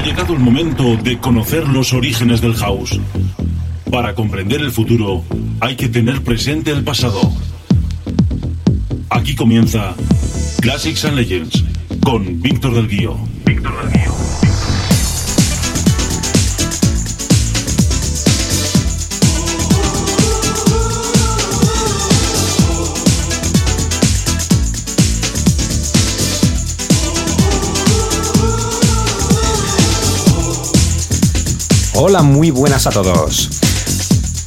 Ha llegado el momento de conocer los orígenes del house. Para comprender el futuro hay que tener presente el pasado. Aquí comienza Classics and Legends con Víctor del Guío. Víctor del Guío. Hola, muy buenas a todos.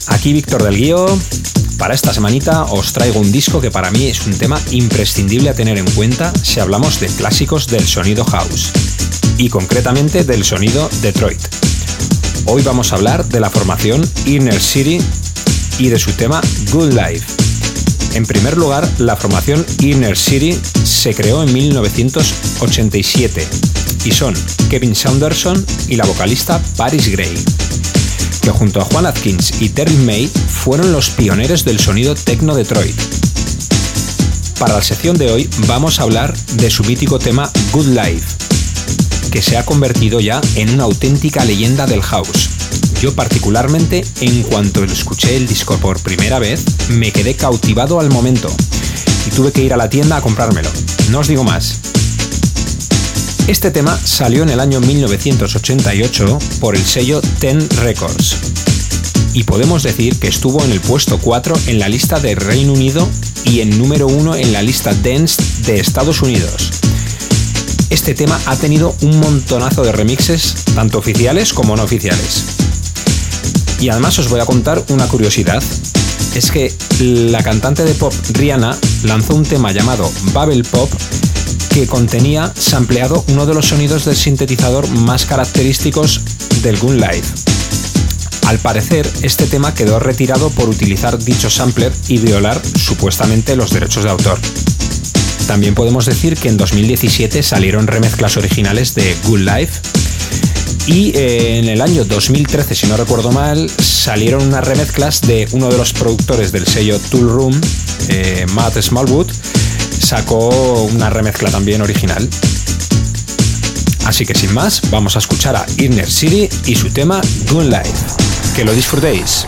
Aquí Víctor del Guío. Para esta semanita os traigo un disco que para mí es un tema imprescindible a tener en cuenta si hablamos de clásicos del sonido house y concretamente del sonido Detroit. Hoy vamos a hablar de la formación Inner City y de su tema Good Life. En primer lugar, la formación Inner City se creó en 1987 y son Kevin Saunderson y la vocalista Paris Gray, que junto a Juan Atkins y Terry May fueron los pioneros del sonido techno Detroit. Para la sección de hoy vamos a hablar de su mítico tema Good Life, que se ha convertido ya en una auténtica leyenda del house. Yo particularmente, en cuanto escuché el disco por primera vez, me quedé cautivado al momento y tuve que ir a la tienda a comprármelo. No os digo más, este tema salió en el año 1988 por el sello Ten Records y podemos decir que estuvo en el puesto 4 en la lista de Reino Unido y en número 1 en la lista Dance de Estados Unidos. Este tema ha tenido un montonazo de remixes, tanto oficiales como no oficiales. Y además os voy a contar una curiosidad. Es que la cantante de pop Rihanna lanzó un tema llamado Bubble Pop que contenía sampleado uno de los sonidos del sintetizador más característicos del Gun Live. Al parecer, este tema quedó retirado por utilizar dicho sampler y violar supuestamente los derechos de autor. También podemos decir que en 2017 salieron remezclas originales de Good Life y eh, en el año 2013, si no recuerdo mal, salieron unas remezclas de uno de los productores del sello Tool Room, eh, Matt Smallwood, sacó una remezcla también original. Así que sin más, vamos a escuchar a Inner City y su tema Good Life. Que lo disfrutéis.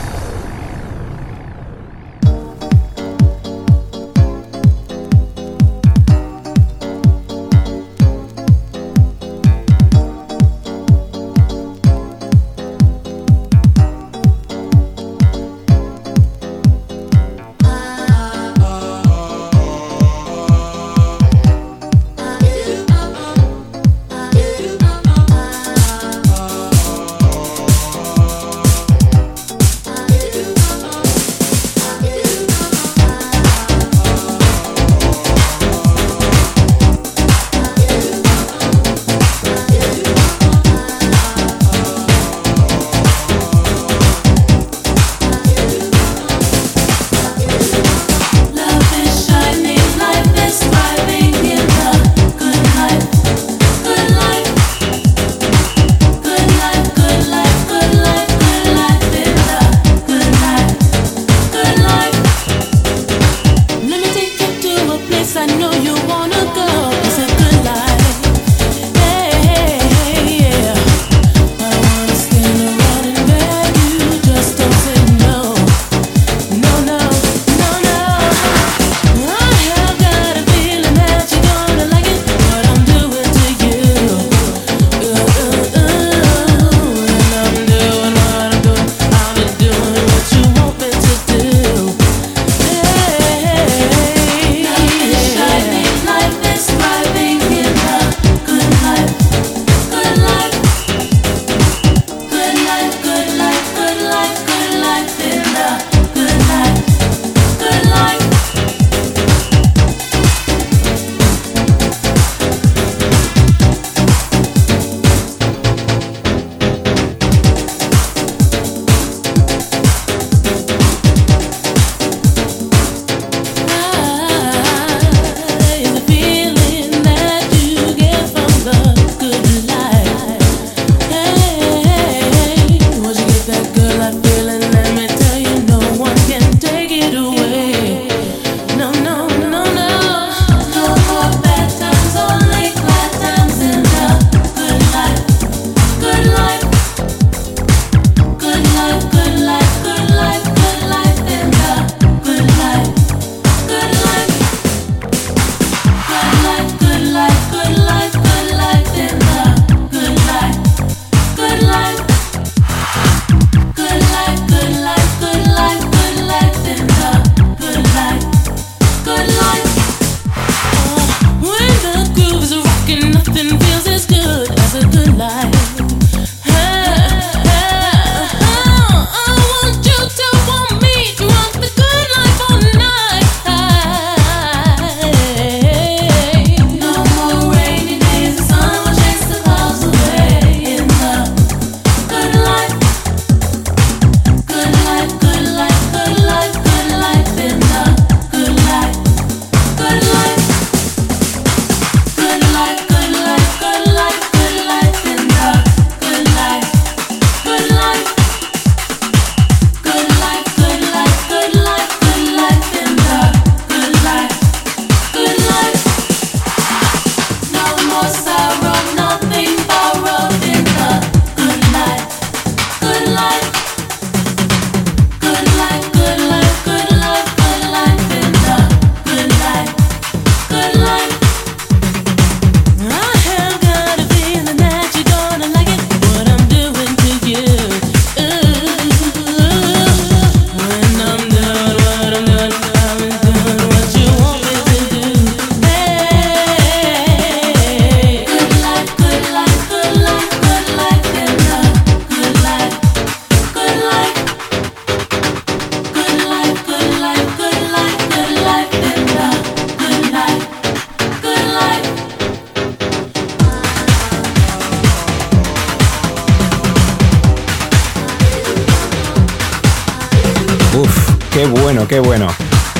Bueno, qué bueno.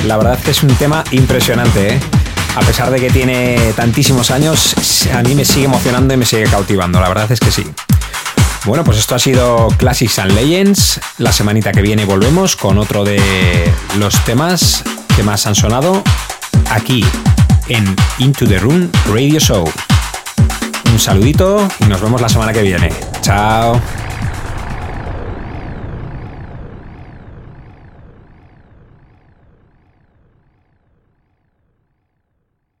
La verdad es que es un tema impresionante, ¿eh? A pesar de que tiene tantísimos años, a mí me sigue emocionando y me sigue cautivando. La verdad es que sí. Bueno, pues esto ha sido Classics and Legends. La semanita que viene volvemos con otro de los temas que más han sonado aquí en Into the Room Radio Show. Un saludito y nos vemos la semana que viene. Chao.